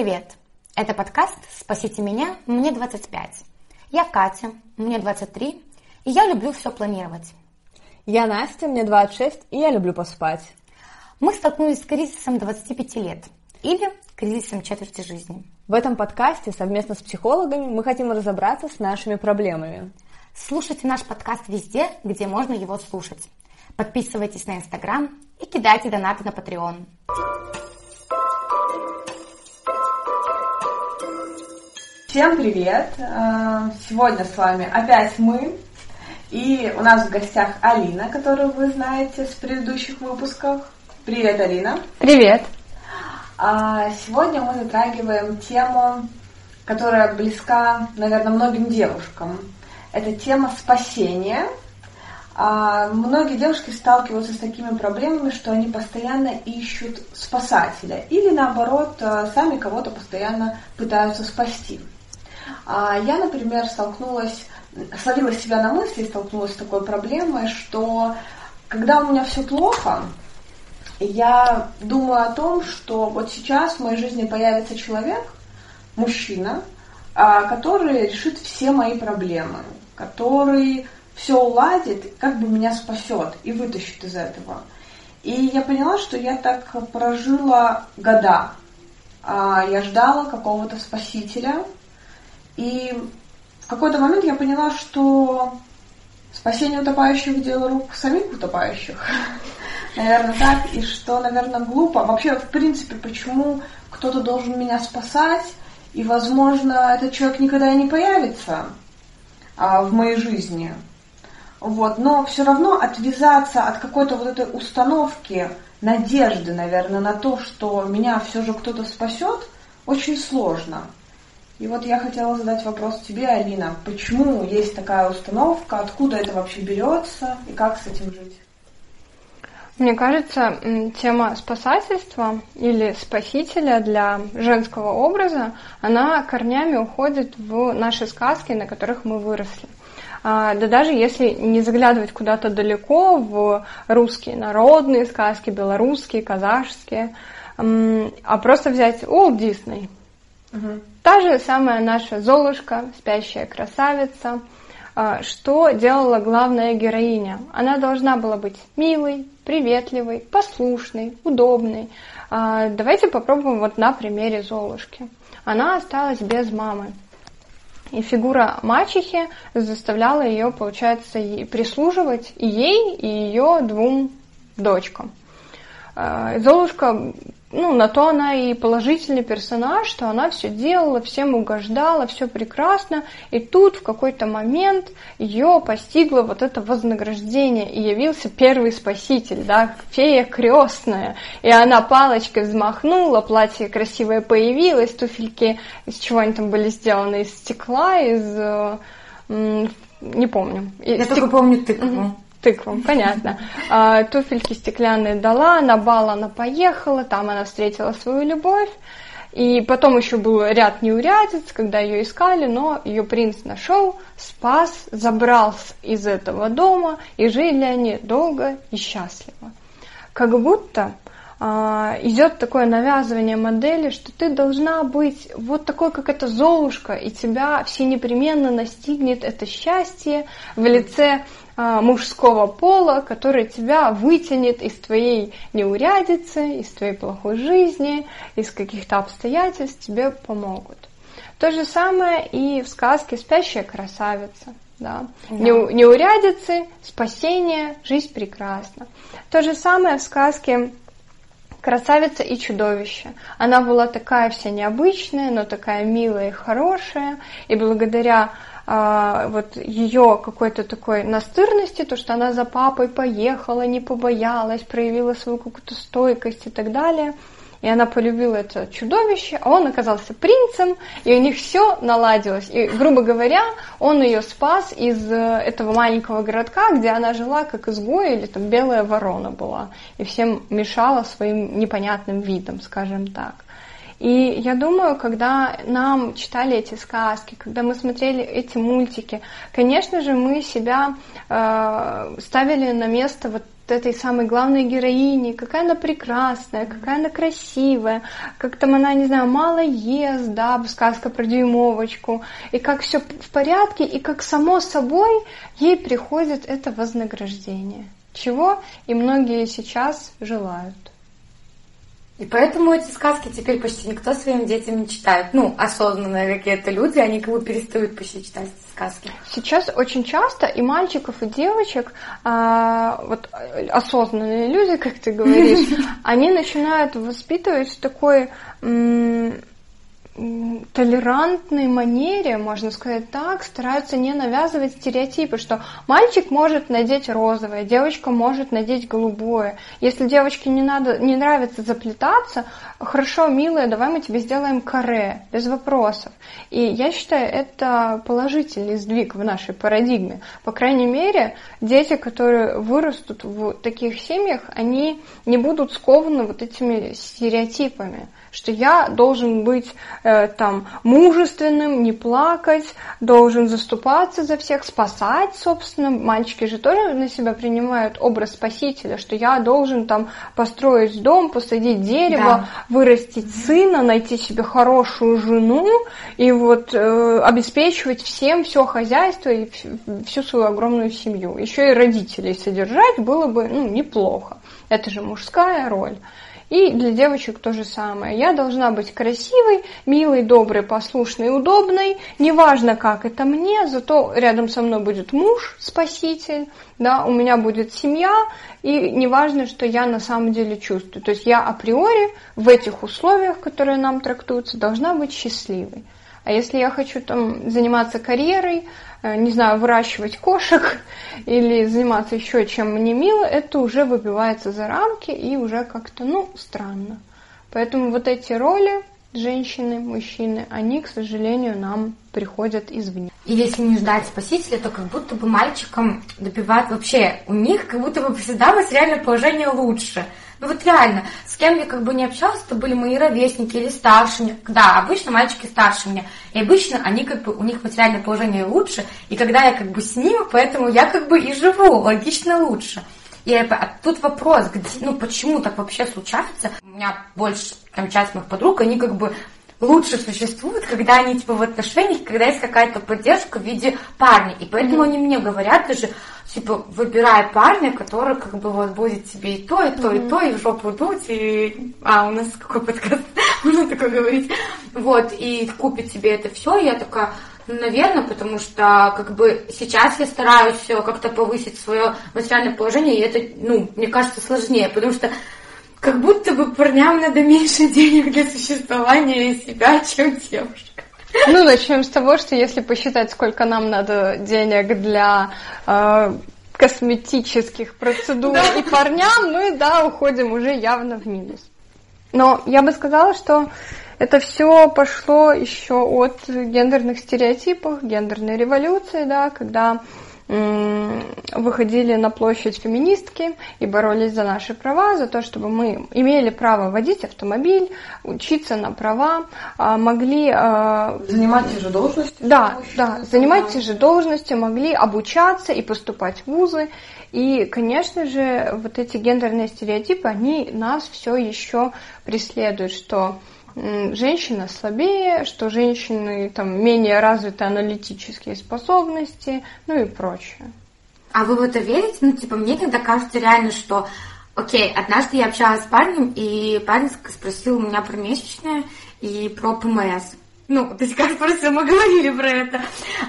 привет! Это подкаст «Спасите меня, мне 25». Я Катя, мне 23, и я люблю все планировать. Я Настя, мне 26, и я люблю поспать. Мы столкнулись с кризисом 25 лет или кризисом четверти жизни. В этом подкасте совместно с психологами мы хотим разобраться с нашими проблемами. Слушайте наш подкаст везде, где можно его слушать. Подписывайтесь на Инстаграм и кидайте донаты на Patreon. Всем привет! Э, сегодня с вами опять мы. И у нас в гостях Алина, которую вы знаете с предыдущих выпусков. Привет, Алина! Привет! А сегодня мы затрагиваем тему, которая близка, наверное, многим девушкам. Это тема спасения. А многие девушки сталкиваются с такими проблемами, что они постоянно ищут спасателя или наоборот э, сами кого-то постоянно пытаются спасти. А я, например, столкнулась, словила себя на мысли, столкнулась с такой проблемой, что когда у меня все плохо, я думаю о том, что вот сейчас в моей жизни появится человек, мужчина, а, который решит все мои проблемы, который все уладит, как бы меня спасет и вытащит из этого. И я поняла, что я так прожила года. А, я ждала какого-то спасителя, и в какой-то момент я поняла, что спасение утопающих – дело рук самих утопающих. Наверное, так. И что, наверное, глупо. Вообще, в принципе, почему кто-то должен меня спасать, и, возможно, этот человек никогда и не появится а, в моей жизни. Вот. Но все равно отвязаться от какой-то вот этой установки, надежды, наверное, на то, что меня все же кто-то спасет, очень сложно. И вот я хотела задать вопрос тебе, Алина. Почему есть такая установка, откуда это вообще берется и как с этим жить? Мне кажется, тема спасательства или спасителя для женского образа, она корнями уходит в наши сказки, на которых мы выросли. А, да даже если не заглядывать куда-то далеко в русские народные сказки, белорусские, казахские, а просто взять Уолт Дисней. Угу. Та же самая наша Золушка, спящая красавица. А, что делала главная героиня? Она должна была быть милой, приветливой, послушной, удобной. А, давайте попробуем вот на примере Золушки. Она осталась без мамы. И фигура мачехи заставляла ее, получается, прислуживать и ей, и ее двум дочкам. А, Золушка ну, на то она и положительный персонаж, что она все делала, всем угождала, все прекрасно, и тут в какой-то момент ее постигло вот это вознаграждение, и явился первый спаситель, да, фея крестная, и она палочкой взмахнула, платье красивое появилось, туфельки, из чего они там были сделаны, из стекла, из, не помню. Я стек... только помню тыкву. Угу тыквам, понятно. А, туфельки стеклянные дала, на бал она поехала, там она встретила свою любовь. И потом еще был ряд неурядиц, когда ее искали, но ее принц нашел, спас, забрал из этого дома, и жили они долго и счастливо. Как будто а, идет такое навязывание модели, что ты должна быть вот такой, как эта Золушка, и тебя все непременно настигнет это счастье в лице мужского пола, который тебя вытянет из твоей неурядицы, из твоей плохой жизни, из каких-то обстоятельств, тебе помогут. То же самое и в сказке «Спящая красавица». Да. Да. Неурядицы, спасение, жизнь прекрасна. То же самое в сказке красавица и чудовище. Она была такая вся необычная, но такая милая и хорошая, и благодаря а, вот ее какой-то такой настырности, то, что она за папой поехала, не побоялась, проявила свою какую-то стойкость и так далее. И она полюбила это чудовище, а он оказался принцем, и у них все наладилось. И, грубо говоря, он ее спас из э, этого маленького городка, где она жила как изгой или там белая ворона была, и всем мешала своим непонятным видом, скажем так. И я думаю, когда нам читали эти сказки, когда мы смотрели эти мультики, конечно же, мы себя э, ставили на место вот этой самой главной героини, какая она прекрасная, какая она красивая, как там она, не знаю, мало ест, да, сказка про дюймовочку, и как все в порядке, и как само собой ей приходит это вознаграждение, чего и многие сейчас желают. И поэтому эти сказки теперь почти никто своим детям не читает. Ну, осознанные какие-то люди, они как бы перестают почти читать эти сказки. Сейчас очень часто и мальчиков, и девочек, а, вот осознанные люди, как ты говоришь, они начинают воспитывать такой толерантной манере, можно сказать так, стараются не навязывать стереотипы, что мальчик может надеть розовое, девочка может надеть голубое. Если девочке не, надо, не нравится заплетаться, хорошо, милая, давай мы тебе сделаем каре, без вопросов. И я считаю, это положительный сдвиг в нашей парадигме. По крайней мере, дети, которые вырастут в таких семьях, они не будут скованы вот этими стереотипами что я должен быть э, там мужественным, не плакать, должен заступаться за всех, спасать, собственно. Мальчики же тоже на себя принимают образ спасителя, что я должен там построить дом, посадить дерево, да. вырастить сына, найти себе хорошую жену и вот э, обеспечивать всем все хозяйство и всю свою огромную семью. Еще и родителей содержать было бы ну, неплохо. Это же мужская роль. И для девочек то же самое. Я должна быть красивой, милой, доброй, послушной, удобной. Неважно, как это мне, зато рядом со мной будет муж, спаситель, да, у меня будет семья, и неважно, что я на самом деле чувствую. То есть я априори в этих условиях, которые нам трактуются, должна быть счастливой. А если я хочу там заниматься карьерой, не знаю, выращивать кошек или заниматься еще чем мне мило, это уже выбивается за рамки и уже как-то, ну, странно. Поэтому вот эти роли женщины, мужчины, они, к сожалению, нам приходят извне. И если не ждать спасителя, то как будто бы мальчикам добивают вообще, у них как будто бы всегда материальное положение лучше. Ну вот реально, с кем я как бы не общалась, это были мои ровесники или старше меня. Да, обычно мальчики старше меня. И обычно они как бы, у них материальное положение лучше. И когда я как бы с ним, поэтому я как бы и живу логично лучше. И а тут вопрос, где, ну почему так вообще случается? У меня больше, там, часть моих подруг, они как бы лучше существуют, когда они типа в отношениях, когда есть какая-то поддержка в виде парня. И поэтому mm-hmm. они мне говорят даже, типа, выбирай парня, который как бы вот будет тебе и то, и то, mm-hmm. и то, и в жопу дуть, и... А, у нас какой подкаст? Можно такое говорить. Вот, и купит тебе это все. И я такая, наверное, потому что как бы сейчас я стараюсь как-то повысить свое материальное положение, и это, ну, мне кажется, сложнее, потому что как будто бы парням надо меньше денег для существования себя, чем девушкам. Ну, начнем с того, что если посчитать, сколько нам надо денег для э, косметических процедур да. и парням, мы, да, уходим уже явно в минус. Но я бы сказала, что это все пошло еще от гендерных стереотипов, гендерной революции, да, когда выходили на площадь феминистки и боролись за наши права, за то, чтобы мы имели право водить автомобиль, учиться на права, а, могли... А, занимать те же должности? Да, да, занимать те же должности, могли обучаться и поступать в вузы. И, конечно же, вот эти гендерные стереотипы, они нас все еще преследуют, что женщина слабее, что женщины там менее развиты аналитические способности, ну и прочее. А вы в это верите? Ну, типа, мне иногда кажется реально, что Окей, однажды я общалась с парнем, и парень спросил у меня про месячные и про ПМС. Ну, то есть, как просто мы говорили про это.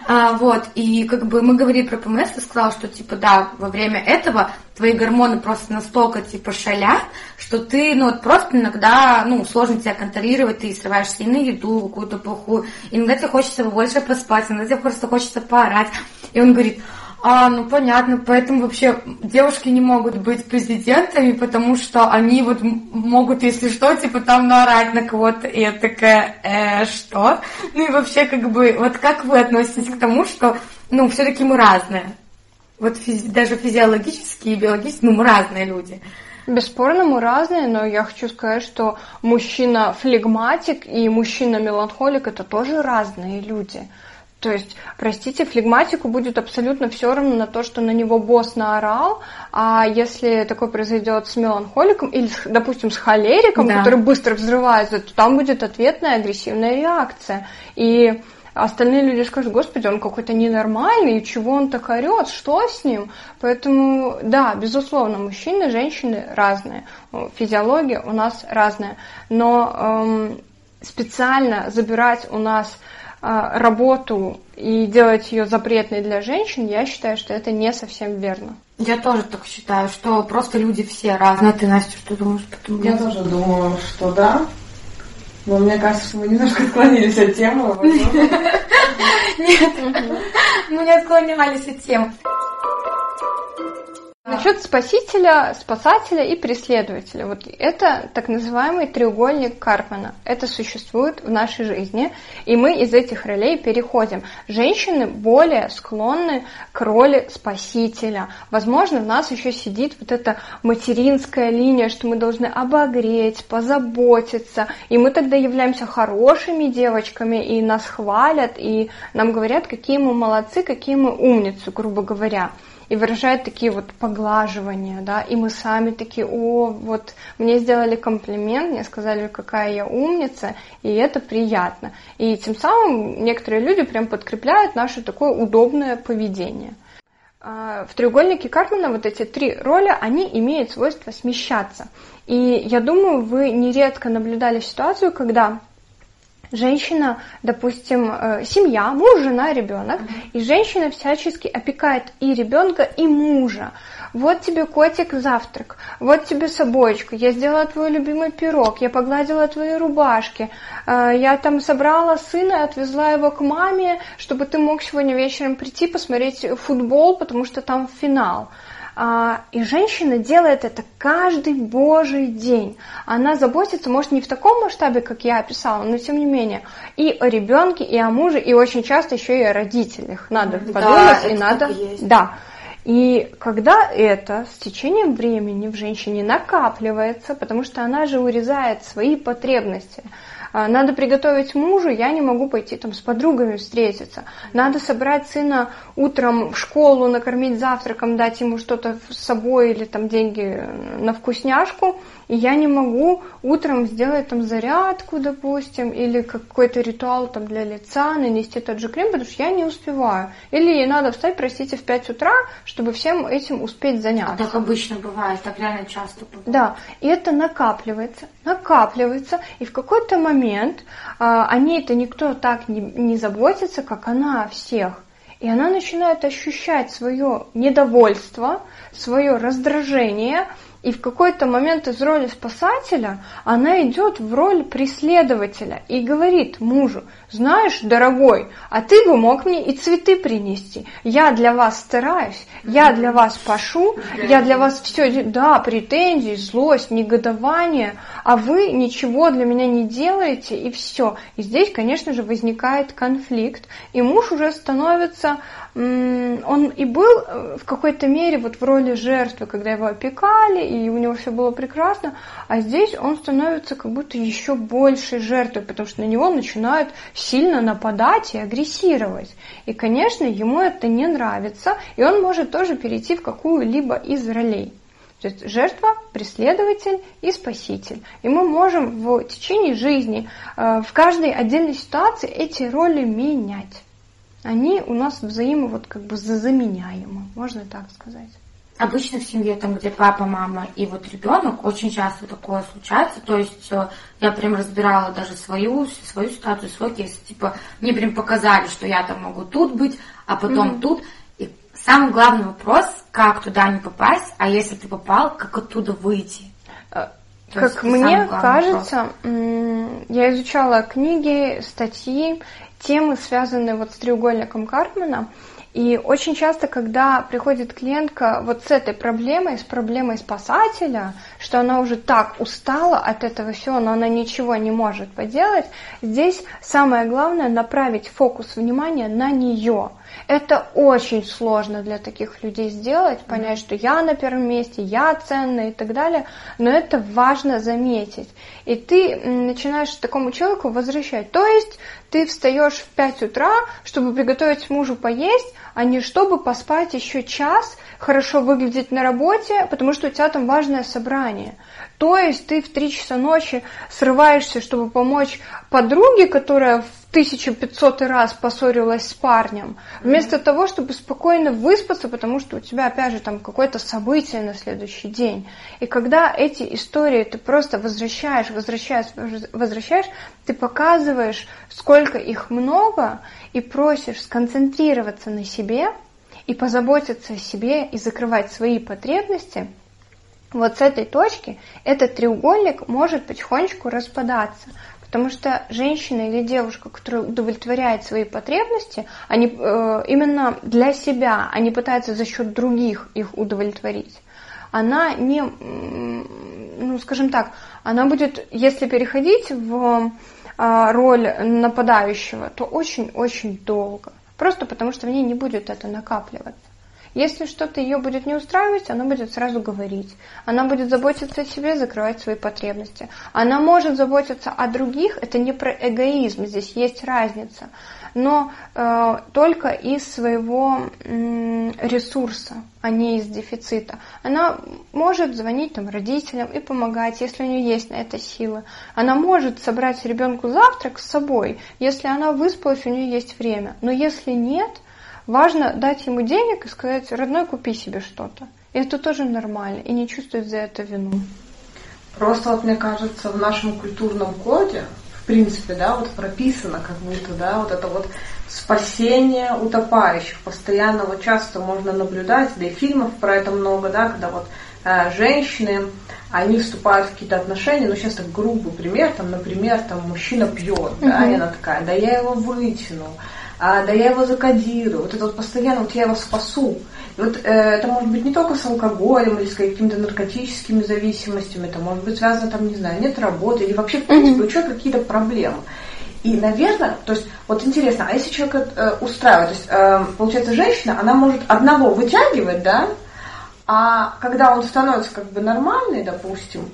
А, вот, и как бы мы говорили про ПМС, ты сказала, что, типа, да, во время этого твои гормоны просто настолько, типа, шалят, что ты, ну, вот просто иногда, ну, сложно тебя контролировать, ты срываешься и на еду какую-то плохую, иногда тебе хочется больше поспать, иногда тебе просто хочется поорать. И он говорит, а, ну понятно, поэтому вообще девушки не могут быть президентами, потому что они вот могут, если что, типа там наорать на кого-то, и я такая, э, что? Ну и вообще как бы, вот как вы относитесь к тому, что, ну, все-таки мы разные? Вот физи- даже физиологически и биологически, ну, мы разные люди. Бесспорно, мы разные, но я хочу сказать, что мужчина флегматик и мужчина меланхолик это тоже разные люди. То есть, простите, флегматику будет абсолютно все равно на то, что на него босс наорал, а если такое произойдет с меланхоликом или, допустим, с холериком, да. который быстро взрывается, то там будет ответная агрессивная реакция. И остальные люди скажут, господи, он какой-то ненормальный, и чего он так орет, что с ним? Поэтому, да, безусловно, мужчины, женщины разные, физиология у нас разная, но эм, специально забирать у нас работу и делать ее запретной для женщин, я считаю, что это не совсем верно. Я тоже так считаю, что просто люди все разные. А ты, Настя, что думаешь по этому Я тоже думаю, что да. Но мне кажется, что мы немножко отклонились от темы. Нет, мы не отклонялись от темы. Насчет спасителя, спасателя и преследователя. Вот это так называемый треугольник Карпмана. Это существует в нашей жизни, и мы из этих ролей переходим. Женщины более склонны к роли спасителя. Возможно, в нас еще сидит вот эта материнская линия, что мы должны обогреть, позаботиться, и мы тогда являемся хорошими девочками, и нас хвалят, и нам говорят, какие мы молодцы, какие мы умницы, грубо говоря и выражает такие вот поглаживания, да, и мы сами такие, о, вот мне сделали комплимент, мне сказали, какая я умница, и это приятно. И тем самым некоторые люди прям подкрепляют наше такое удобное поведение. А, в треугольнике Карпмана вот эти три роли, они имеют свойство смещаться. И я думаю, вы нередко наблюдали ситуацию, когда женщина, допустим, э, семья, муж, жена, ребенок, и женщина всячески опекает и ребенка, и мужа. Вот тебе котик завтрак, вот тебе собачка, я сделала твой любимый пирог, я погладила твои рубашки, э, я там собрала сына и отвезла его к маме, чтобы ты мог сегодня вечером прийти посмотреть футбол, потому что там финал. А, и женщина делает это каждый божий день. Она заботится, может, не в таком масштабе, как я описала, но тем не менее, и о ребенке, и о муже, и очень часто еще и о родителях. Надо да, подумать, и надо. Да. И когда это с течением времени в женщине накапливается, потому что она же урезает свои потребности, надо приготовить мужу, я не могу пойти там с подругами встретиться. Надо собрать сына утром в школу, накормить завтраком, дать ему что-то с собой или там деньги на вкусняшку и я не могу утром сделать там зарядку, допустим, или какой-то ритуал там для лица, нанести тот же крем, потому что я не успеваю. Или ей надо встать, простите, в 5 утра, чтобы всем этим успеть заняться. Так обычно бывает, так реально часто бывает. Да, и это накапливается, накапливается, и в какой-то момент а, о ней-то никто так не, не заботится, как она о всех. И она начинает ощущать свое недовольство, свое раздражение, и в какой-то момент из роли спасателя она идет в роль преследователя и говорит мужу, знаешь, дорогой, а ты бы мог мне и цветы принести. Я для вас стараюсь, я для вас пашу, я для вас все, да, претензии, злость, негодование, а вы ничего для меня не делаете и все. И здесь, конечно же, возникает конфликт, и муж уже становится он и был э, в какой-то мере вот в роли жертвы, когда его опекали, и у него все было прекрасно, а здесь он становится как будто еще большей жертвой, потому что на него начинают сильно нападать и агрессировать. И, конечно, ему это не нравится, и он может тоже перейти в какую-либо из ролей. То есть жертва, преследователь и спаситель. И мы можем в течение жизни, э, в каждой отдельной ситуации эти роли менять они у нас взаимо вот как бы заменяемы, можно так сказать. Обычно в семье, там, где папа, мама и вот ребенок, очень часто такое случается. То есть э, я прям разбирала даже свою, свою ситуацию, свой кейс. Типа, мне прям показали, что я там могу тут быть, а потом mm-hmm. тут. И самый главный вопрос, как туда не попасть, а если ты попал, как оттуда выйти? Э, То как мне кажется, вопрос. я изучала книги, статьи, темы, связанные вот с треугольником Карпмана, И очень часто, когда приходит клиентка вот с этой проблемой, с проблемой спасателя, что она уже так устала от этого всего, но она ничего не может поделать, здесь самое главное направить фокус внимания на нее. Это очень сложно для таких людей сделать, понять, что я на первом месте, я ценная и так далее, но это важно заметить. И ты начинаешь такому человеку возвращать. То есть ты встаешь в 5 утра, чтобы приготовить мужу поесть, а не чтобы поспать еще час, хорошо выглядеть на работе, потому что у тебя там важное собрание. То есть ты в 3 часа ночи срываешься, чтобы помочь подруге, которая в 1500 раз поссорилась с парнем, вместо того, чтобы спокойно выспаться, потому что у тебя, опять же, там какое-то событие на следующий день. И когда эти истории ты просто возвращаешь, возвращаешь, возвращаешь, ты показываешь, сколько их много, и просишь сконцентрироваться на себе и позаботиться о себе и закрывать свои потребности, вот с этой точки этот треугольник может потихонечку распадаться. Потому что женщина или девушка, которая удовлетворяет свои потребности, они э, именно для себя, они пытаются за счет других их удовлетворить. Она не, ну скажем так, она будет, если переходить в э, роль нападающего, то очень-очень долго. Просто потому что в ней не будет это накапливаться. Если что-то ее будет не устраивать, она будет сразу говорить. Она будет заботиться о себе, закрывать свои потребности. Она может заботиться о других, это не про эгоизм, здесь есть разница, но э, только из своего э, ресурса, а не из дефицита. Она может звонить там, родителям и помогать, если у нее есть на это силы. Она может собрать ребенку завтрак с собой, если она выспалась, у нее есть время. Но если нет, Важно дать ему денег и сказать, родной, купи себе что-то. И это тоже нормально, и не чувствовать за это вину. Просто вот мне кажется, в нашем культурном коде, в принципе, да, вот прописано как будто, да, вот это вот спасение утопающих. Постоянно вот часто можно наблюдать, да и фильмов про это много, да, когда вот э, женщины, они вступают в какие-то отношения, ну сейчас так грубый пример, там, например, там мужчина пьет, да, и она такая, да я его вытяну, а, да я его закодирую, вот это вот постоянно, вот я его спасу. И вот э, это может быть не только с алкоголем или с какими-то наркотическими зависимостями, это может быть связано, там, не знаю, нет работы или вообще, в принципе, у человека какие-то проблемы. И, наверное, то есть, вот интересно, а если человек э, устраивает, то есть, э, получается, женщина, она может одного вытягивать, да, а когда он становится как бы нормальный, допустим,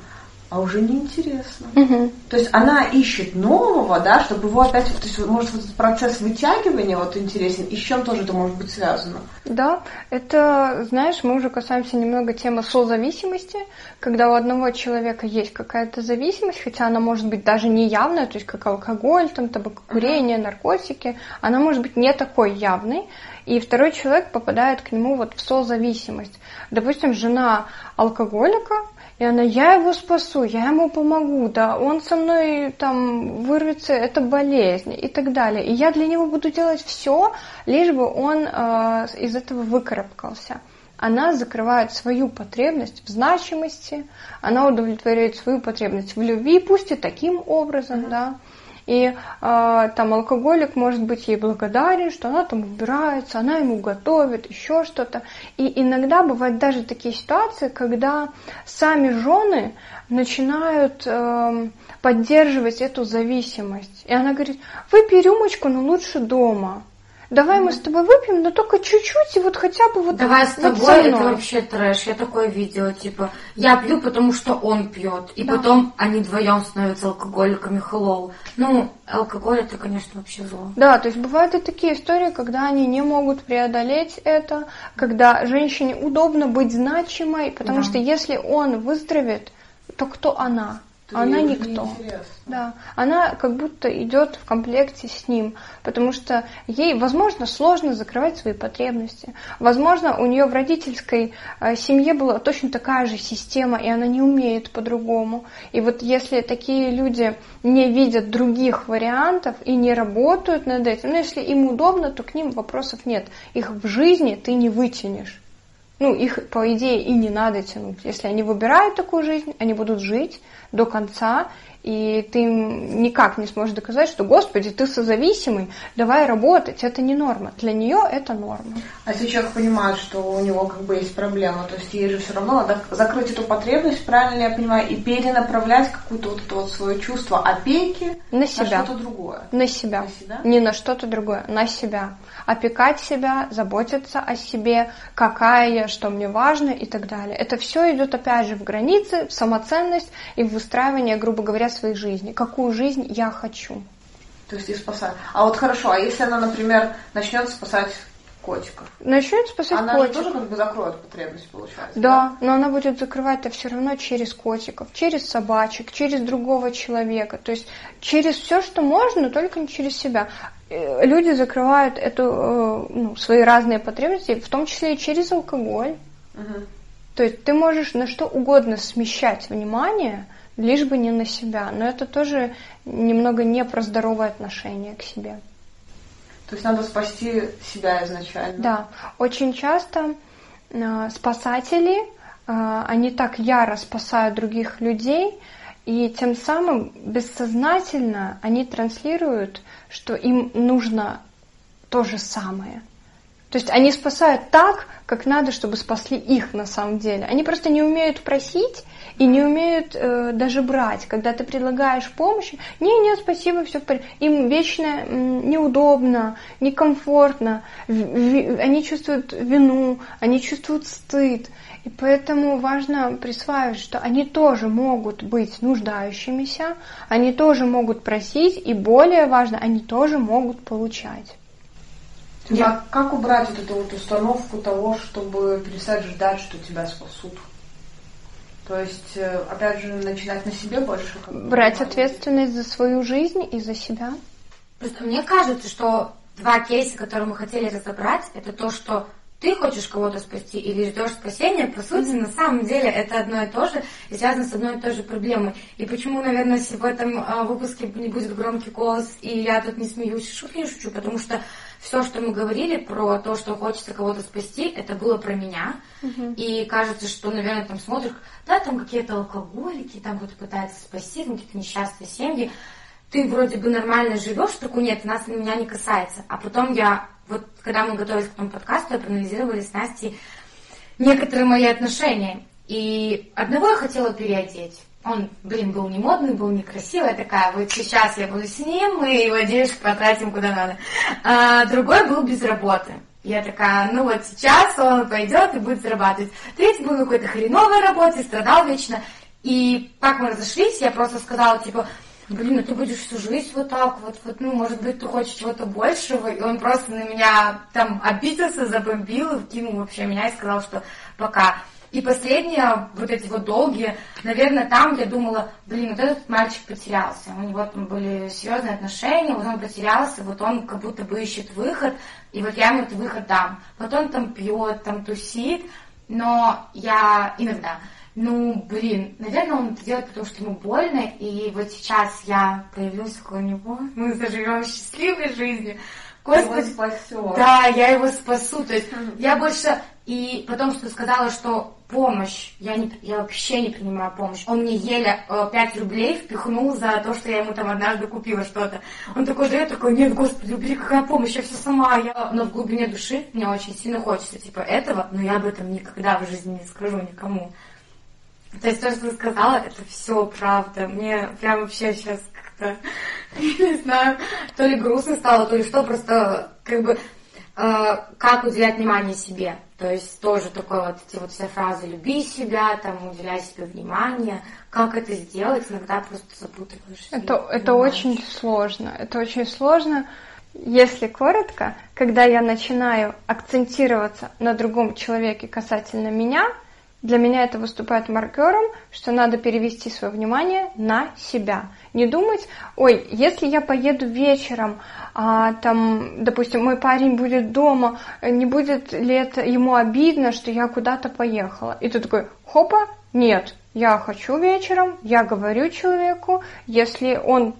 а уже неинтересно. Угу. То есть она ищет нового, да, чтобы его опять, то есть может вот этот процесс вытягивания вот интересен, и с чем тоже это может быть связано? Да, это, знаешь, мы уже касаемся немного темы созависимости, когда у одного человека есть какая-то зависимость, хотя она может быть даже не явная, то есть как алкоголь, там, табакокурение, наркотики, она может быть не такой явной, и второй человек попадает к нему вот в созависимость. Допустим, жена алкоголика, и она, я его спасу, я ему помогу, да, он со мной там вырвется, это болезнь и так далее. И я для него буду делать все, лишь бы он э, из этого выкарабкался. Она закрывает свою потребность в значимости, она удовлетворяет свою потребность в любви, пусть и таким образом, mm-hmm. да. И э, там алкоголик может быть ей благодарен, что она там убирается, она ему готовит, еще что-то. И иногда бывают даже такие ситуации, когда сами жены начинают э, поддерживать эту зависимость. И она говорит, выпей рюмочку, но лучше дома. Давай мы с тобой выпьем, но только чуть-чуть, и вот хотя бы вот Давай с тобой, вот это вообще трэш. Я такое видела, типа, я пью, потому что он пьет. И да. потом они вдвоем становятся алкоголиками, hello. Ну, алкоголь это, конечно, вообще зло. Да, то есть бывают и такие истории, когда они не могут преодолеть это, когда женщине удобно быть значимой, потому да. что если он выздоровеет, то кто она? Она никто. Да, она как будто идет в комплекте с ним, потому что ей, возможно, сложно закрывать свои потребности. Возможно, у нее в родительской э, семье была точно такая же система, и она не умеет по-другому. И вот если такие люди не видят других вариантов и не работают над этим, ну, если им удобно, то к ним вопросов нет. Их в жизни ты не вытянешь. Ну, их, по идее, и не надо тянуть. Если они выбирают такую жизнь, они будут жить до конца, и ты никак не сможешь доказать, что, господи, ты созависимый, давай работать, это не норма. Для нее это норма. А если человек понимает, что у него как бы есть проблема, то есть ей же все равно надо закрыть эту потребность, правильно ли я понимаю, и перенаправлять какое-то вот это вот свое чувство опеки на себя. На что-то другое. На себя. На себя? Не на что-то другое, на себя. Опекать себя, заботиться о себе, какая я, что мне важно и так далее. Это все идет опять же в границы, в самоценность и в выстраивание, грубо говоря, своей жизни. Какую жизнь я хочу. То есть и спасать. А вот хорошо, а если она, например, начнет спасать котиков. Начнет спасать она котиков. Она тоже как бы закроет потребность, получается. Да, да, но она будет закрывать это все равно через котиков, через собачек, через другого человека. То есть через все, что можно, но только не через себя. Э, люди закрывают эту, э, ну, свои разные потребности, в том числе и через алкоголь. Угу. То есть ты можешь на что угодно смещать внимание, лишь бы не на себя. Но это тоже немного не про здоровое отношение к себе. То есть надо спасти себя изначально. Да, очень часто э, спасатели, э, они так яро спасают других людей, и тем самым бессознательно они транслируют, что им нужно то же самое. То есть они спасают так, как надо, чтобы спасли их на самом деле. Они просто не умеют просить и не умеют э, даже брать. Когда ты предлагаешь помощь, не, нет, спасибо, все в порядке. Им вечно неудобно, некомфортно, в, в, они чувствуют вину, они чувствуют стыд. И поэтому важно присваивать, что они тоже могут быть нуждающимися, они тоже могут просить, и более важно, они тоже могут получать. Я... А как убрать вот эту вот установку того, чтобы перестать ждать, что тебя спасут? То есть, э, опять же, начинать на себе больше. Брать ответственность за свою жизнь и за себя. Просто мне кажется, что два кейса, которые мы хотели разобрать, это то, что ты хочешь кого-то спасти или ждешь спасения, по сути, на самом деле это одно и то же и связано с одной и той же проблемой. И почему, наверное, в этом а, выпуске не будет громкий голос, и я тут не смеюсь, шутки не шучу, потому что все, что мы говорили про то, что хочется кого-то спасти, это было про меня. Uh-huh. И кажется, что, наверное, там смотришь, да, там какие-то алкоголики, там вот пытаются спасти, там какие-то несчастные семьи. Ты вроде бы нормально живешь, такой нет, нас меня не касается. А потом я, вот когда мы готовились к этому подкасту, я проанализировали с Настей некоторые мои отношения. И одного я хотела переодеть. Он, блин, был не модный, был некрасивый. Я такая, вот сейчас я буду с ним, мы его денежки потратим куда надо. А другой был без работы. Я такая, ну вот сейчас он пойдет и будет зарабатывать. Третий был на какой-то хреновой работе, страдал вечно. И как мы разошлись, я просто сказала, типа, блин, ну ты будешь всю жизнь вот так вот, вот, ну, может быть, ты хочешь чего-то большего, и он просто на меня там обиделся, забомбил, кинул вообще меня и сказал, что пока. И последние, вот эти вот долгие, наверное, там я думала, блин, вот этот мальчик потерялся. У него там были серьезные отношения, вот он потерялся, вот он как будто бы ищет выход, и вот я ему этот выход дам. Вот он там пьет, там тусит, но я иногда, ну, блин, наверное, он это делает, потому что ему больно, и вот сейчас я появлюсь около него, мы заживем счастливой жизнью. Господи, спасет. Да, я его спасу. То есть я больше и потом, что сказала, что помощь, я, не, я вообще не принимаю помощь. Он мне еле э, 5 рублей впихнул за то, что я ему там однажды купила что-то. Он такой дает, такой, нет, господи, убери, какая помощь, я все сама. Я... Но в глубине души мне очень сильно хочется типа этого, но я об этом никогда в жизни не скажу никому. То есть то, что ты сказала, это все правда. Мне прям вообще сейчас как-то, не знаю, то ли грустно стало, то ли что, просто как бы как уделять внимание себе. То есть тоже такое вот эти вот все фразы «люби себя», там «уделяй себе внимание». Как это сделать, иногда просто запутываешься. Это, это очень сложно. Это очень сложно. Если коротко, когда я начинаю акцентироваться на другом человеке касательно меня – для меня это выступает маркером, что надо перевести свое внимание на себя. Не думать, ой, если я поеду вечером, а, там, допустим, мой парень будет дома, не будет ли это ему обидно, что я куда-то поехала? И ты такой, хопа, нет, я хочу вечером, я говорю человеку, если он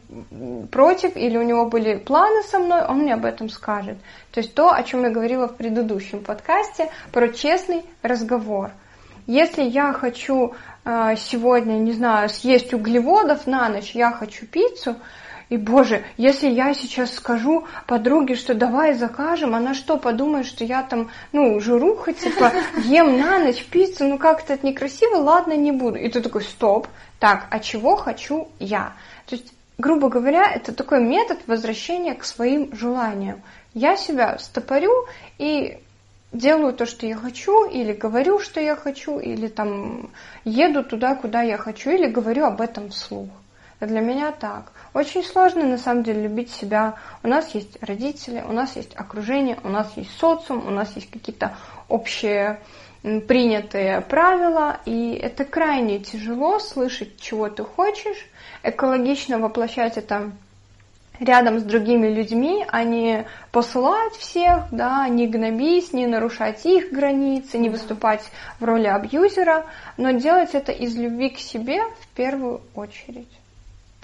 против или у него были планы со мной, он мне об этом скажет. То есть то, о чем я говорила в предыдущем подкасте, про честный разговор – если я хочу а, сегодня, не знаю, съесть углеводов на ночь, я хочу пиццу, и, боже, если я сейчас скажу подруге, что давай закажем, она что, подумает, что я там, ну, жируха, типа, ем на ночь пиццу, ну как-то это некрасиво, ладно, не буду. И ты такой, стоп, так, а чего хочу я? То есть, грубо говоря, это такой метод возвращения к своим желаниям. Я себя стопорю и делаю то, что я хочу, или говорю, что я хочу, или там еду туда, куда я хочу, или говорю об этом вслух. Для меня так. Очень сложно на самом деле любить себя. У нас есть родители, у нас есть окружение, у нас есть социум, у нас есть какие-то общие принятые правила, и это крайне тяжело слышать, чего ты хочешь, экологично воплощать это рядом с другими людьми, а не посылать всех, да, не гнобить, не нарушать их границы, не выступать в роли абьюзера, но делать это из любви к себе в первую очередь.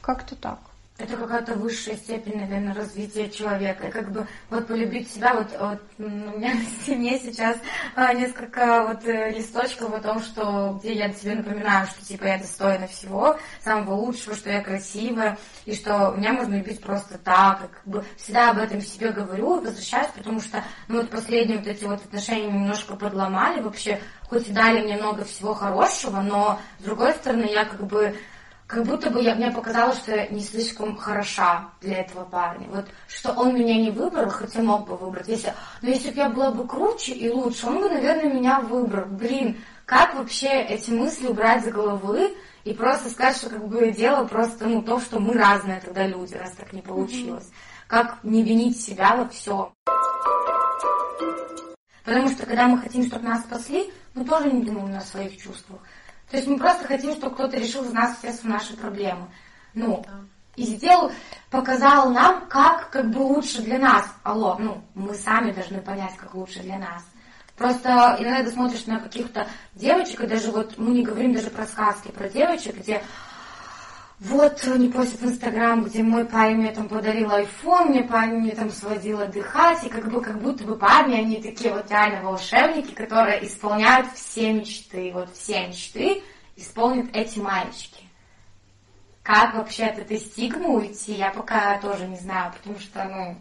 Как-то так. Это какая-то высшая степень, наверное, развития человека. И как бы вот полюбить себя, вот, вот у меня на стене сейчас а, несколько вот э, листочков о том, что где я себе напоминаю, что типа я достойна всего, самого лучшего, что я красивая, и что меня можно любить просто так. И как бы всегда об этом себе говорю, возвращаюсь, потому что ну вот последние вот эти вот отношения немножко подломали, вообще хоть и дали мне много всего хорошего, но с другой стороны я как бы как будто бы я, мне показалось, что я не слишком хороша для этого парня. Вот что он меня не выбрал, хотя мог бы выбрать. Если, но если бы я была бы круче и лучше, он бы, наверное, меня выбрал. Блин, как вообще эти мысли убрать за головы и просто сказать, что как бы дело просто ну, то, что мы разные тогда люди, раз так не получилось. Mm-hmm. Как не винить себя во всем. Потому что когда мы хотим, чтобы нас спасли, мы тоже не думаем о своих чувствах. То есть мы просто хотим, чтобы кто-то решил за нас все наши проблемы. Ну, и сделал, показал нам, как как бы лучше для нас. Алло, ну, мы сами должны понять, как лучше для нас. Просто иногда смотришь на каких-то девочек, и даже вот мы не говорим даже про сказки, про девочек, где вот они постят в Инстаграм, где мой парень мне там подарил айфон, мне парень мне там сводил отдыхать, и как бы как будто бы парни, они такие вот реально волшебники, которые исполняют все мечты. Вот все мечты исполнят эти мальчики. Как вообще от этой стигмы уйти, я пока тоже не знаю, потому что, ну...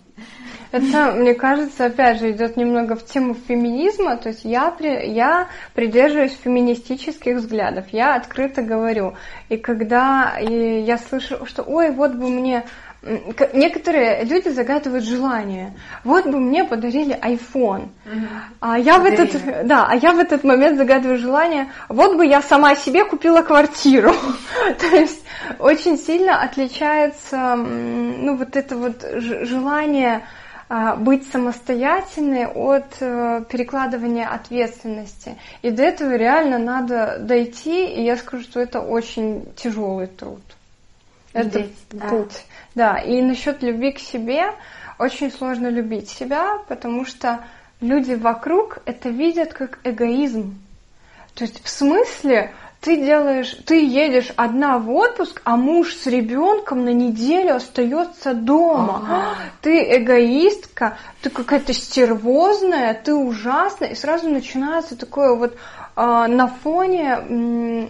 Это, мне кажется, опять же, идет немного в тему феминизма, то есть я, при, я придерживаюсь феминистических взглядов, я открыто говорю. И когда и я слышу, что, ой, вот бы мне некоторые люди загадывают желание. Вот бы мне подарили iPhone. Угу. А я в этот, да, а я в этот момент загадываю желание. Вот бы я сама себе купила квартиру. То есть очень сильно отличается, ну вот это вот желание а, быть самостоятельной от э, перекладывания ответственности. И до этого реально надо дойти, и я скажу, что это очень тяжелый труд. Это Здесь, да. путь. Да, и насчет любви к себе, очень сложно любить себя, потому что люди вокруг это видят как эгоизм. То есть в смысле ты делаешь, ты едешь одна в отпуск, а муж с ребенком на неделю остается дома. Ага. Ты эгоистка, ты какая-то стервозная, ты ужасная, и сразу начинается такое вот э, на фоне э,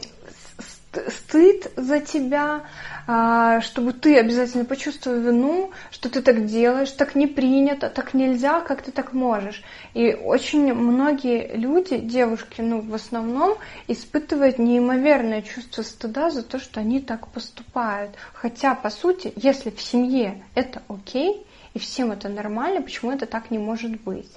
стыд за тебя, чтобы ты обязательно почувствовал вину, что ты так делаешь, так не принято, так нельзя, как ты так можешь. И очень многие люди, девушки, ну, в основном, испытывают неимоверное чувство стыда за то, что они так поступают. Хотя, по сути, если в семье это окей, и всем это нормально, почему это так не может быть?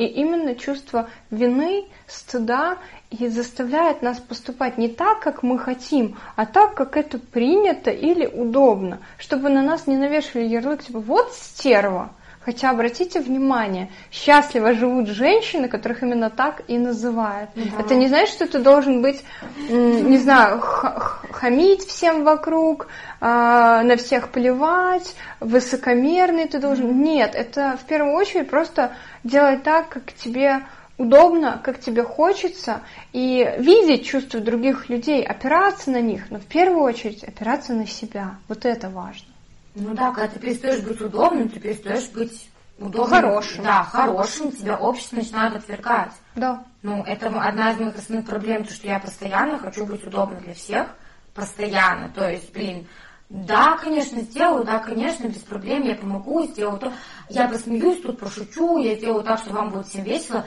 И именно чувство вины, стыда и заставляет нас поступать не так, как мы хотим, а так, как это принято или удобно, чтобы на нас не навешивали ярлык, типа «вот стерва», Хотя обратите внимание, счастливо живут женщины, которых именно так и называют. Да. Это не значит, что ты должен быть, не знаю, хамить всем вокруг, а, на всех плевать, высокомерный ты должен. Нет, это в первую очередь просто делать так, как тебе удобно, как тебе хочется, и видеть чувства других людей, опираться на них, но в первую очередь опираться на себя. Вот это важно. Ну да, когда ты перестаешь быть удобным, ты перестаешь быть удобным, Хорошим. да, хорошим, тебя общество начинает отвергать. Да. Ну, это одна из моих основных проблем, то, что я постоянно хочу быть удобной для всех, постоянно. То есть, блин, да, конечно, сделаю, да, конечно, без проблем, я помогу, сделаю то. Я посмеюсь, тут пошучу, я сделаю так, что вам будет всем весело.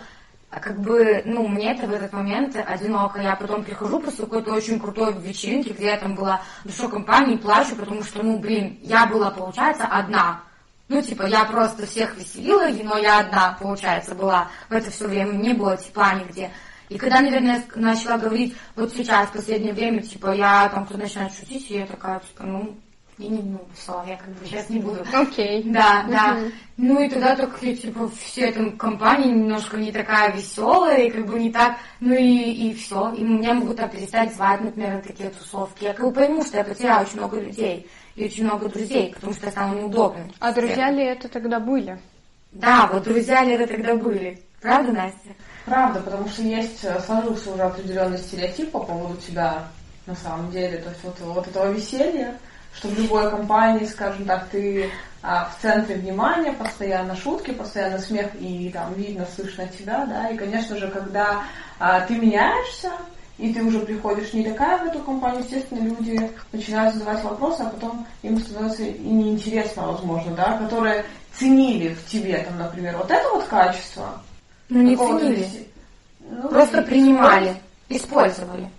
А как бы, ну, мне это в этот момент одиноко. Я потом прихожу после какой-то очень крутой вечеринки, где я там была душой компании, плачу, потому что, ну, блин, я была, получается, одна. Ну, типа, я просто всех веселила, но я одна, получается, была в это все время. Не было тепла нигде. И когда, наверное, я начала говорить, вот сейчас, в последнее время, типа, я там кто начинает шутить, и я такая, типа, ну, я не, ну, все, я как бы сейчас не буду. Окей. Да, да. Ну и тогда только, типа, все там компания немножко не такая веселая, и как бы не так, ну и, и все. И меня могут так перестать звать, например, на такие тусовки. Я как бы пойму, что я потеряла очень много людей и очень много друзей, потому что я стала неудобной. А друзья ли это тогда были? Да, вот друзья ли это тогда были. Правда, Настя? Правда, потому что есть, э, сложился уже определенный стереотип по поводу тебя на самом деле. То есть вот, вот этого веселья, что в любой компании, скажем так, ты а, в центре внимания, постоянно шутки, постоянно смех, и там видно, слышно тебя, да, и, конечно же, когда а, ты меняешься, и ты уже приходишь не такая в эту компанию, естественно, люди начинают задавать вопросы, а потом им становится и неинтересно, возможно, да, которые ценили в тебе, там, например, вот это вот качество. Ну, не ценили. ну, Просто принимали, использовали.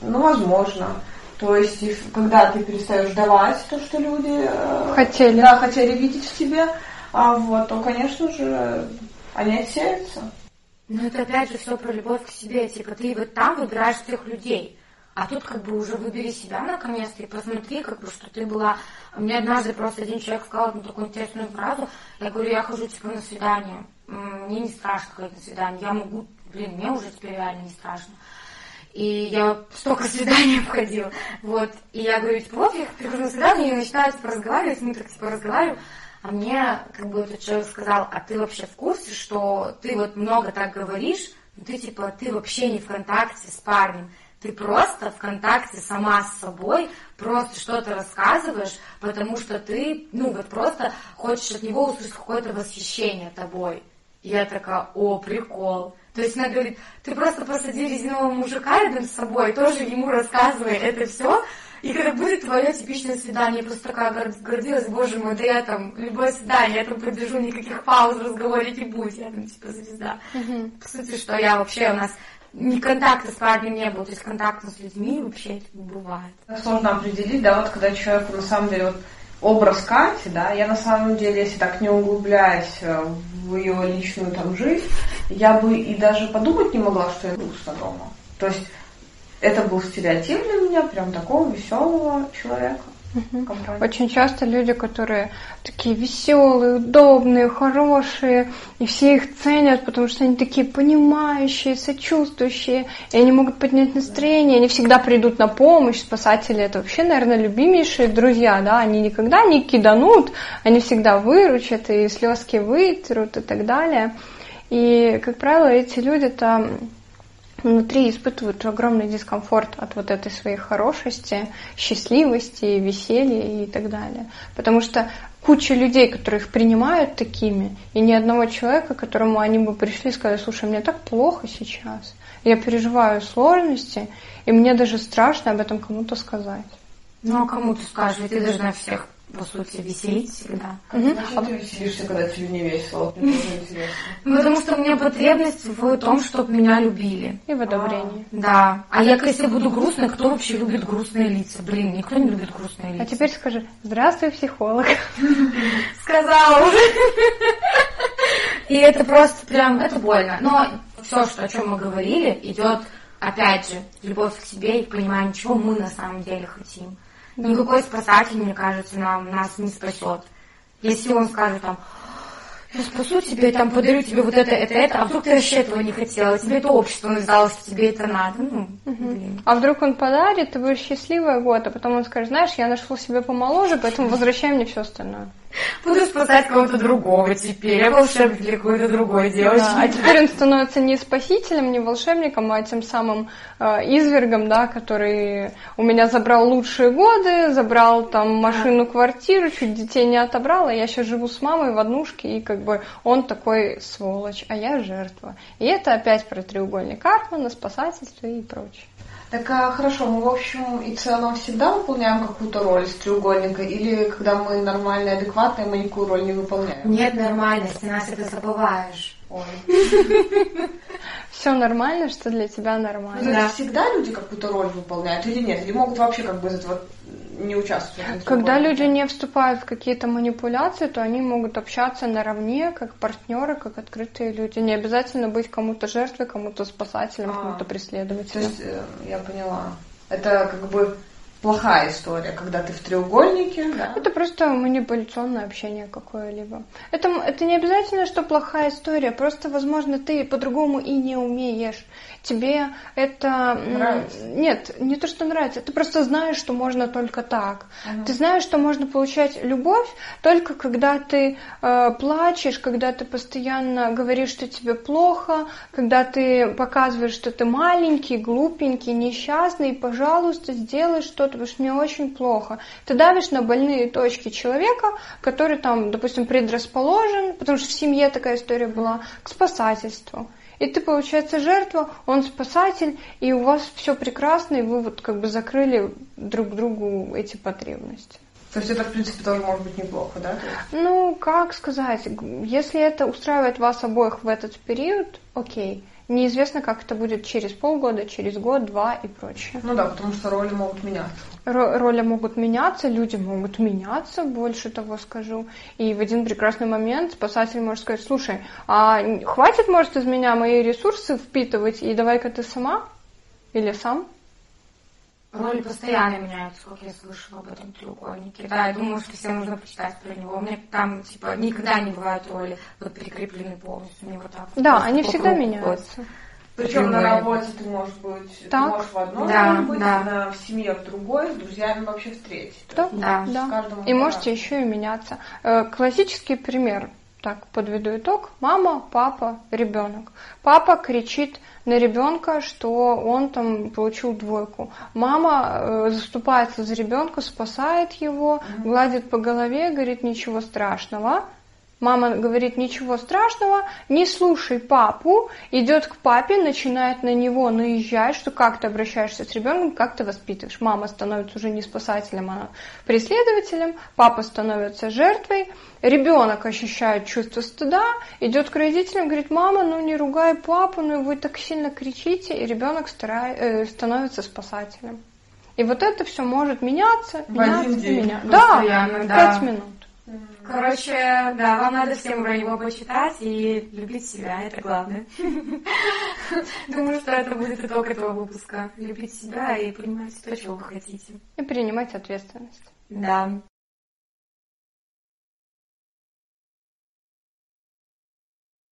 Ну, возможно. То есть, когда ты перестаешь давать то, что люди э, Хотели. да, хотели видеть в тебе, а вот, то, конечно же, они отсеются. Ну, это опять же все про любовь к себе. Типа, ты вот там выбираешь тех людей. А тут как бы уже выбери себя наконец-то и посмотри, как бы, что ты была... Мне однажды просто один человек сказал одну такую интересную фразу. Я говорю, я хожу типа на свидание. Мне не страшно ходить на свидание. Я могу... Блин, мне уже теперь реально не страшно. И я столько свиданий обходила. Вот. И я говорю, типа, вот я прихожу на свидание и начинаю типа разговаривать, мы так типа разговариваем. А мне как бы этот человек сказал, а ты вообще в курсе, что ты вот много так говоришь, но ты типа, ты вообще не в контакте с парнем. Ты просто в контакте сама с собой, просто что-то рассказываешь, потому что ты, ну вот просто хочешь от него услышать какое-то восхищение тобой. И я такая, о, прикол. То есть она говорит, ты просто посади резинового мужика рядом с собой, тоже ему рассказывай это все, и когда будет твое типичное свидание, я просто такая гор- гордилась, боже мой, да я там, любое свидание, я там поддержу, никаких пауз в разговоре не будет, я там типа звезда. По сути, что я вообще у нас ни контакта с парнем не было, то есть контакта с людьми вообще не бывает. Сложно определить, да, вот когда человеку на самом деле вот образ Кати, да, я на самом деле, если так не углубляясь э, в ее личную там жизнь, я бы и даже подумать не могла, что я грустно дома. То есть это был стереотип для меня, прям такого веселого человека. В компании. Очень часто люди, которые такие веселые, удобные, хорошие, и все их ценят, потому что они такие понимающие, сочувствующие, и они могут поднять настроение, они всегда придут на помощь, спасатели это вообще, наверное, любимейшие друзья, да, они никогда не киданут, они всегда выручат и слезки вытрут и так далее. И, как правило, эти люди-то внутри испытывают огромный дискомфорт от вот этой своей хорошести, счастливости, веселья и так далее. Потому что куча людей, которые их принимают такими, и ни одного человека, которому они бы пришли и сказали, слушай, мне так плохо сейчас, я переживаю сложности, и мне даже страшно об этом кому-то сказать. Ну, а кому ты скажешь, ты должна всех, по сути, веселить всегда. Зачем ты веселишься, когда тебе не весело? Ну, потому что у меня потребность в том, чтобы меня любили. И в одобрении. Да. А я, если буду грустной, кто вообще любит грустные лица? Блин, никто не любит грустные лица. А теперь скажи, здравствуй, психолог. сказала уже. И это просто прям, это больно. Но все, что, о чем мы говорили, идет, опять же, любовь к себе и понимание, чего мы на самом деле хотим. Никакой спасатель, мне кажется, нам, нас не спасет. Если он скажет там, я спасу тебя, там, подарю тебе вот это, это, это, а вдруг ты вообще этого не хотела, тебе это общество навязало, что тебе это надо. Ну, блин. А вдруг он подарит, ты будешь счастливая год, а потом он скажет, знаешь, я нашел себе помоложе, поэтому возвращай мне все остальное. Буду спасать кого-то другого теперь. Я волшебник для какой-то другой девочки. Да, а теперь он становится не спасителем, не волшебником, а тем самым э, извергом, да, который у меня забрал лучшие годы, забрал там машину, квартиру, чуть детей не отобрал, а я сейчас живу с мамой в однушке, и как бы он такой сволочь, а я жертва. И это опять про треугольник Карпмана, спасательство и прочее. Так а, хорошо, мы в общем и целом всегда выполняем какую-то роль из треугольника, или когда мы нормальные, адекватные, мы никакую роль не выполняем? Нет нормальности, Настя, ты забываешь. Ой. Все нормально, что для тебя нормально. Да. всегда люди какую-то роль выполняют или нет? Или могут вообще как бы из этого не участвовать? Когда люди не вступают в какие-то манипуляции, то они могут общаться наравне, как партнеры, как открытые люди. Не обязательно быть кому-то жертвой, кому-то спасателем, а, кому-то преследователем. То есть, э, я поняла. Это как бы плохая история, когда ты в треугольнике. Да? Это просто манипуляционное общение какое-либо. Это, это не обязательно, что плохая история, просто, возможно, ты по-другому и не умеешь. Тебе это... Нравится? Нет, не то, что нравится, ты просто знаешь, что можно только так. Угу. Ты знаешь, что можно получать любовь только когда ты э, плачешь, когда ты постоянно говоришь, что тебе плохо, когда ты показываешь, что ты маленький, глупенький, несчастный, и, пожалуйста, сделай что-то потому что мне очень плохо. Ты давишь на больные точки человека, который там, допустим, предрасположен, потому что в семье такая история была, к спасательству. И ты, получается, жертва, он спасатель, и у вас все прекрасно, и вы вот как бы закрыли друг другу эти потребности. То есть это, в принципе, тоже может быть неплохо, да? Ну, как сказать, если это устраивает вас обоих в этот период, окей. Неизвестно, как это будет через полгода, через год, два и прочее. Ну да, потому что роли могут меняться. Ро- роли могут меняться, люди могут меняться, больше того скажу. И в один прекрасный момент спасатель может сказать, слушай, а хватит, может, из меня мои ресурсы впитывать, и давай-ка ты сама или сам Роли постоянно меняются, как я слышала об этом треугольнике. Да, я думаю, что всем нужно почитать про него. У меня там, типа, никогда не бывают роли вот прикреплены полностью. Мне вот так. Да, они всегда меняются. Причем на работе ты можешь быть, так? ты можешь в одной да, быть, да. на, в семье в другой, с друзьями вообще в третьей. Да, да. да. И можете еще и меняться. Э, классический пример так, подведу итог. Мама, папа, ребенок. Папа кричит на ребенка, что он там получил двойку. Мама э, заступается за ребенка, спасает его, гладит по голове, говорит ничего страшного. Мама говорит, ничего страшного, не слушай папу, идет к папе, начинает на него наезжать, что как ты обращаешься с ребенком, как ты воспитываешь. Мама становится уже не спасателем, а преследователем, папа становится жертвой, ребенок ощущает чувство стыда, идет к родителям, говорит, мама, ну не ругай папу, ну вы так сильно кричите, и ребенок старает, э, становится спасателем. И вот это все может меняться, меняться, меняться. Да, пять минут. Короче, да, вам надо всем про него почитать и любить себя, это главное. Думаю, что это будет итог этого выпуска. Любить себя и понимать то, чего вы хотите. И принимать ответственность. Да.